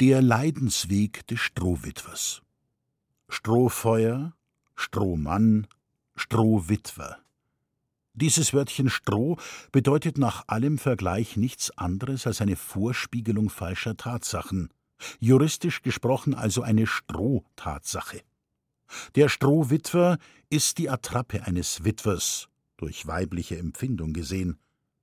Der Leidensweg des Strohwitwers. Strohfeuer, Strohmann, Strohwitwer. Dieses Wörtchen Stroh bedeutet nach allem Vergleich nichts anderes als eine Vorspiegelung falscher Tatsachen, juristisch gesprochen also eine Strohtatsache. Der Strohwitwer ist die Attrappe eines Witwers, durch weibliche Empfindung gesehen,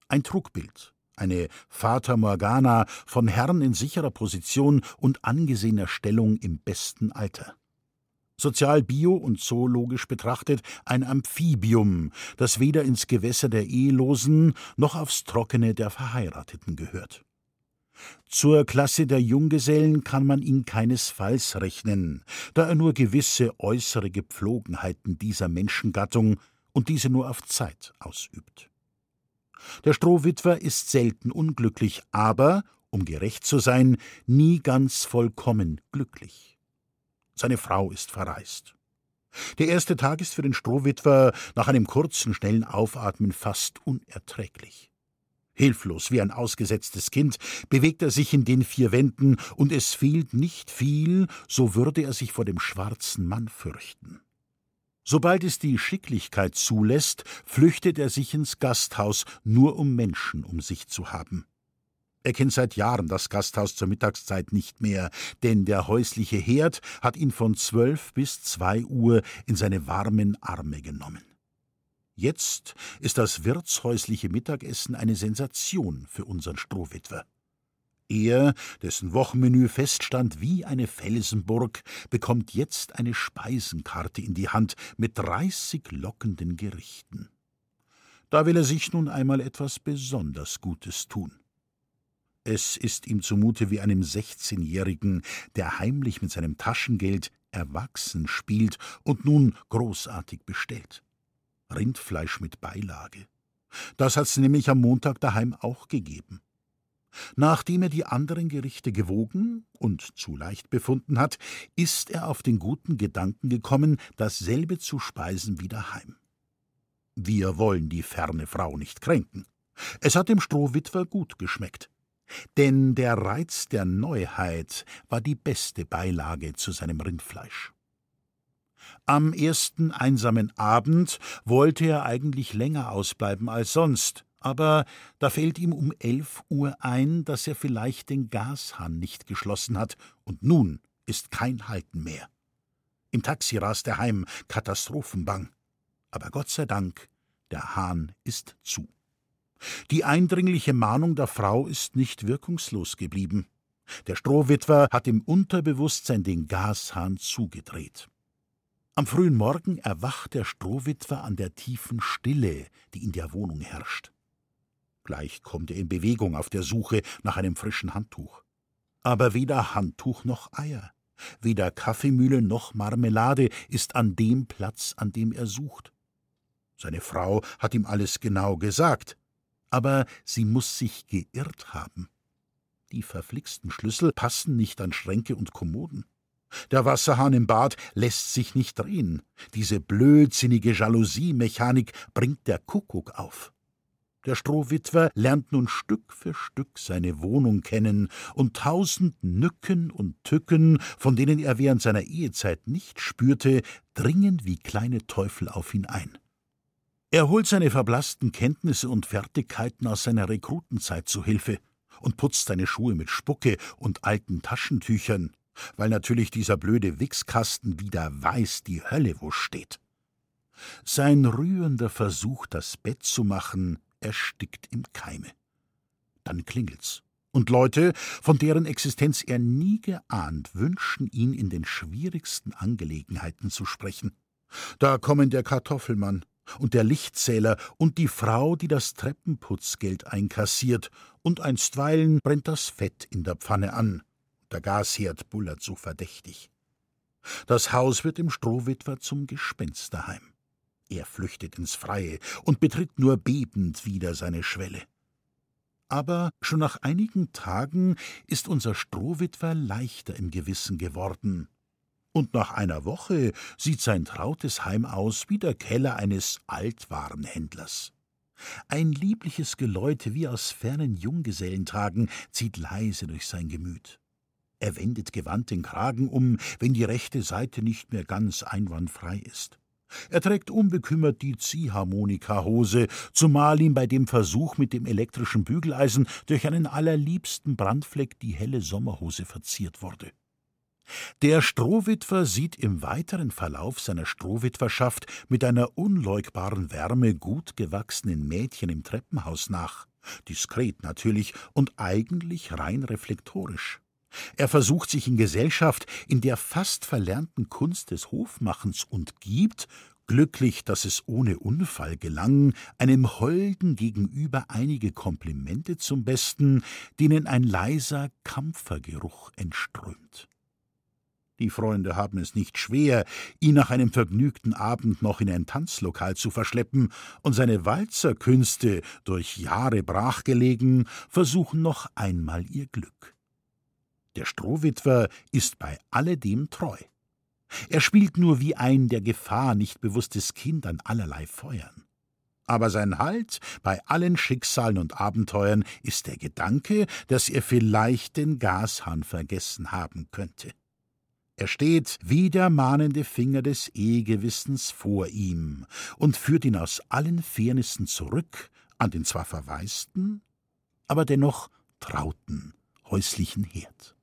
ein Trugbild, eine Fata Morgana von Herrn in sicherer Position und angesehener Stellung im besten Alter. Sozial bio und zoologisch betrachtet ein Amphibium, das weder ins Gewässer der Ehelosen noch aufs Trockene der Verheirateten gehört. Zur Klasse der Junggesellen kann man ihn keinesfalls rechnen, da er nur gewisse äußere Gepflogenheiten dieser Menschengattung und diese nur auf Zeit ausübt. Der Strohwitwer ist selten unglücklich, aber, um gerecht zu sein, nie ganz vollkommen glücklich. Seine Frau ist verreist. Der erste Tag ist für den Strohwitwer nach einem kurzen, schnellen Aufatmen fast unerträglich. Hilflos wie ein ausgesetztes Kind bewegt er sich in den vier Wänden, und es fehlt nicht viel, so würde er sich vor dem schwarzen Mann fürchten. Sobald es die Schicklichkeit zulässt, flüchtet er sich ins Gasthaus, nur um Menschen um sich zu haben. Er kennt seit Jahren das Gasthaus zur Mittagszeit nicht mehr, denn der häusliche Herd hat ihn von zwölf bis zwei Uhr in seine warmen Arme genommen. Jetzt ist das wirtshäusliche Mittagessen eine Sensation für unseren Strohwitwer. Er, dessen Wochenmenü feststand wie eine Felsenburg, bekommt jetzt eine Speisenkarte in die Hand mit dreißig lockenden Gerichten. Da will er sich nun einmal etwas besonders Gutes tun. Es ist ihm zumute wie einem Sechzehnjährigen, der heimlich mit seinem Taschengeld erwachsen spielt und nun großartig bestellt. Rindfleisch mit Beilage. Das hat's nämlich am Montag daheim auch gegeben. Nachdem er die anderen Gerichte gewogen und zu leicht befunden hat, ist er auf den guten Gedanken gekommen, dasselbe zu speisen wie daheim. Wir wollen die ferne Frau nicht kränken. Es hat dem Strohwitwer gut geschmeckt. Denn der Reiz der Neuheit war die beste Beilage zu seinem Rindfleisch. Am ersten einsamen Abend wollte er eigentlich länger ausbleiben als sonst, aber da fällt ihm um elf Uhr ein, dass er vielleicht den Gashahn nicht geschlossen hat, und nun ist kein Halten mehr. Im Taxi rast er heim, katastrophenbang. Aber Gott sei Dank, der Hahn ist zu. Die eindringliche Mahnung der Frau ist nicht wirkungslos geblieben. Der Strohwitwer hat im Unterbewusstsein den Gashahn zugedreht. Am frühen Morgen erwacht der Strohwitwer an der tiefen Stille, die in der Wohnung herrscht. Gleich kommt er in Bewegung auf der Suche nach einem frischen Handtuch. Aber weder Handtuch noch Eier, weder Kaffeemühle noch Marmelade ist an dem Platz, an dem er sucht. Seine Frau hat ihm alles genau gesagt, aber sie muss sich geirrt haben. Die verflixten Schlüssel passen nicht an Schränke und Kommoden. Der Wasserhahn im Bad lässt sich nicht drehen. Diese blödsinnige Jalousie-Mechanik bringt der Kuckuck auf. Der Strohwitwer lernt nun Stück für Stück seine Wohnung kennen, und tausend Nücken und Tücken, von denen er während seiner Ehezeit nicht spürte, dringen wie kleine Teufel auf ihn ein. Er holt seine verblassten Kenntnisse und Fertigkeiten aus seiner Rekrutenzeit zu Hilfe und putzt seine Schuhe mit Spucke und alten Taschentüchern, weil natürlich dieser blöde Wichskasten wieder weiß die Hölle wo steht. Sein rührender Versuch, das Bett zu machen, erstickt im Keime. Dann klingelt's. Und Leute, von deren Existenz er nie geahnt, wünschen ihn in den schwierigsten Angelegenheiten zu sprechen. Da kommen der Kartoffelmann und der Lichtzähler und die Frau, die das Treppenputzgeld einkassiert, und einstweilen brennt das Fett in der Pfanne an. Der Gasherd bullert so verdächtig. Das Haus wird dem Strohwitwer zum Gespensterheim. Er flüchtet ins Freie und betritt nur bebend wieder seine Schwelle. Aber schon nach einigen Tagen ist unser Strohwitwer leichter im Gewissen geworden. Und nach einer Woche sieht sein trautes Heim aus wie der Keller eines Altwarenhändlers. Ein liebliches Geläute wie aus fernen Junggesellentagen zieht leise durch sein Gemüt. Er wendet gewandt den Kragen um, wenn die rechte Seite nicht mehr ganz einwandfrei ist. Er trägt unbekümmert die Ziehharmonika-Hose, zumal ihm bei dem Versuch mit dem elektrischen Bügeleisen durch einen allerliebsten Brandfleck die helle Sommerhose verziert wurde. Der Strohwitwer sieht im weiteren Verlauf seiner Strohwitwerschaft mit einer unleugbaren Wärme gut gewachsenen Mädchen im Treppenhaus nach, diskret natürlich und eigentlich rein reflektorisch. Er versucht sich in Gesellschaft in der fast verlernten Kunst des Hofmachens und gibt, glücklich, dass es ohne Unfall gelang, einem Holden gegenüber einige Komplimente zum Besten, denen ein leiser Kampfergeruch entströmt. Die Freunde haben es nicht schwer, ihn nach einem vergnügten Abend noch in ein Tanzlokal zu verschleppen, und seine Walzerkünste, durch Jahre brachgelegen, versuchen noch einmal ihr Glück. Der Strohwitwer ist bei alledem treu. Er spielt nur wie ein der Gefahr nicht bewusstes Kind an allerlei Feuern. Aber sein Halt bei allen Schicksalen und Abenteuern ist der Gedanke, dass er vielleicht den Gashahn vergessen haben könnte. Er steht wie der mahnende Finger des Ehegewissens vor ihm und führt ihn aus allen Fairnissen zurück an den zwar verwaisten, aber dennoch trauten häuslichen Herd.